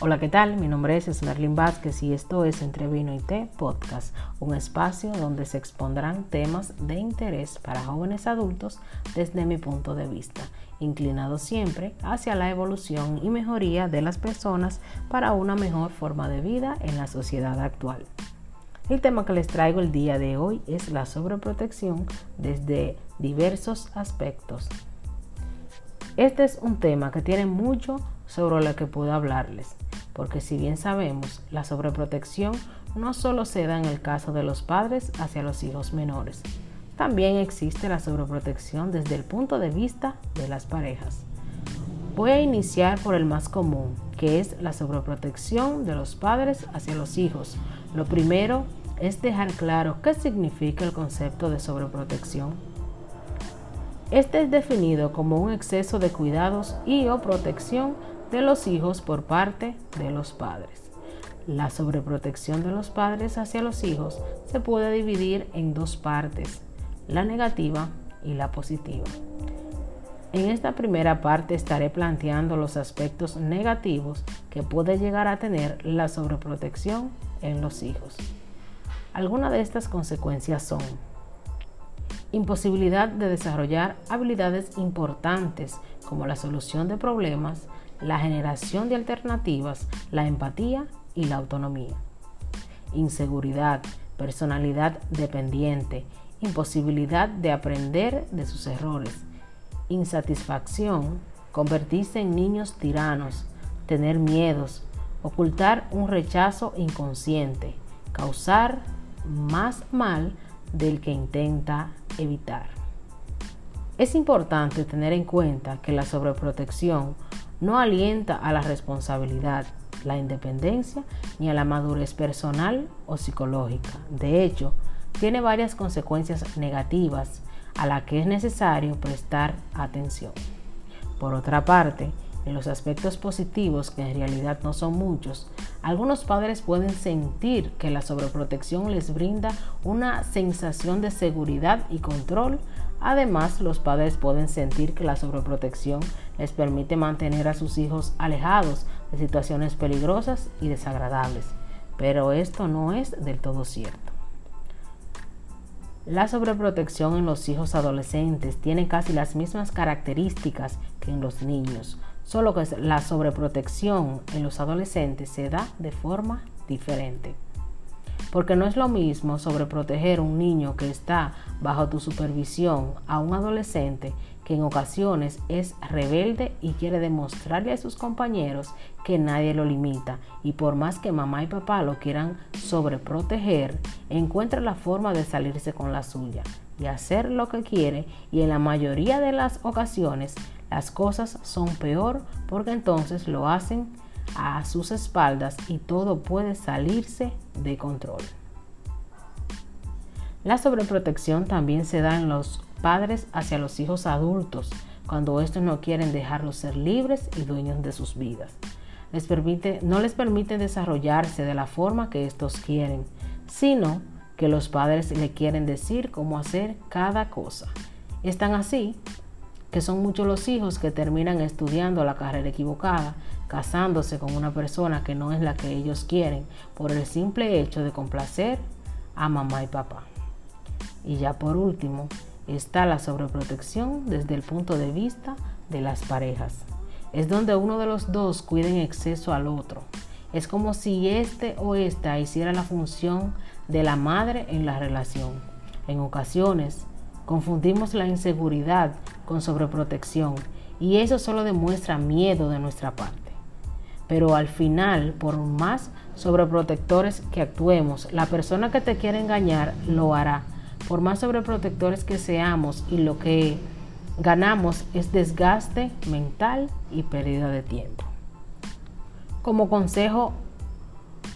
Hola, ¿qué tal? Mi nombre es Esmerlin Vázquez y esto es Entre Vino y Té Podcast, un espacio donde se expondrán temas de interés para jóvenes adultos desde mi punto de vista, inclinado siempre hacia la evolución y mejoría de las personas para una mejor forma de vida en la sociedad actual. El tema que les traigo el día de hoy es la sobreprotección desde diversos aspectos. Este es un tema que tiene mucho sobre lo que puedo hablarles porque si bien sabemos, la sobreprotección no solo se da en el caso de los padres hacia los hijos menores, también existe la sobreprotección desde el punto de vista de las parejas. Voy a iniciar por el más común, que es la sobreprotección de los padres hacia los hijos. Lo primero es dejar claro qué significa el concepto de sobreprotección. Este es definido como un exceso de cuidados y o protección de los hijos por parte de los padres. La sobreprotección de los padres hacia los hijos se puede dividir en dos partes, la negativa y la positiva. En esta primera parte estaré planteando los aspectos negativos que puede llegar a tener la sobreprotección en los hijos. Algunas de estas consecuencias son imposibilidad de desarrollar habilidades importantes como la solución de problemas, la generación de alternativas, la empatía y la autonomía. Inseguridad, personalidad dependiente, imposibilidad de aprender de sus errores, insatisfacción, convertirse en niños tiranos, tener miedos, ocultar un rechazo inconsciente, causar más mal del que intenta evitar. Es importante tener en cuenta que la sobreprotección no alienta a la responsabilidad, la independencia ni a la madurez personal o psicológica. De hecho, tiene varias consecuencias negativas a las que es necesario prestar atención. Por otra parte, en los aspectos positivos, que en realidad no son muchos, algunos padres pueden sentir que la sobreprotección les brinda una sensación de seguridad y control Además, los padres pueden sentir que la sobreprotección les permite mantener a sus hijos alejados de situaciones peligrosas y desagradables, pero esto no es del todo cierto. La sobreprotección en los hijos adolescentes tiene casi las mismas características que en los niños, solo que la sobreprotección en los adolescentes se da de forma diferente. Porque no es lo mismo sobreproteger a un niño que está bajo tu supervisión a un adolescente que en ocasiones es rebelde y quiere demostrarle a sus compañeros que nadie lo limita. Y por más que mamá y papá lo quieran sobreproteger, encuentra la forma de salirse con la suya y hacer lo que quiere y en la mayoría de las ocasiones las cosas son peor porque entonces lo hacen a sus espaldas y todo puede salirse de control. La sobreprotección también se da en los padres hacia los hijos adultos, cuando estos no quieren dejarlos ser libres y dueños de sus vidas. Les permite, no les permite desarrollarse de la forma que estos quieren, sino que los padres le quieren decir cómo hacer cada cosa. Están así que son muchos los hijos que terminan estudiando la carrera equivocada, casándose con una persona que no es la que ellos quieren, por el simple hecho de complacer a mamá y papá. Y ya por último, está la sobreprotección desde el punto de vista de las parejas. Es donde uno de los dos cuida en exceso al otro. Es como si este o esta hiciera la función de la madre en la relación. En ocasiones, Confundimos la inseguridad con sobreprotección y eso solo demuestra miedo de nuestra parte. Pero al final, por más sobreprotectores que actuemos, la persona que te quiere engañar lo hará. Por más sobreprotectores que seamos y lo que ganamos es desgaste mental y pérdida de tiempo. Como consejo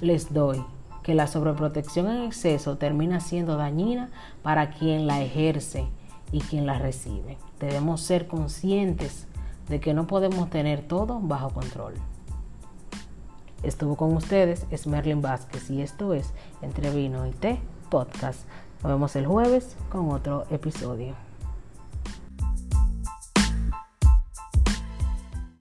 les doy, que la sobreprotección en exceso termina siendo dañina para quien la ejerce y quien la recibe. Debemos ser conscientes de que no podemos tener todo bajo control. Estuvo con ustedes es Merlin Vázquez y esto es Entre Vino y Té Podcast. Nos vemos el jueves con otro episodio.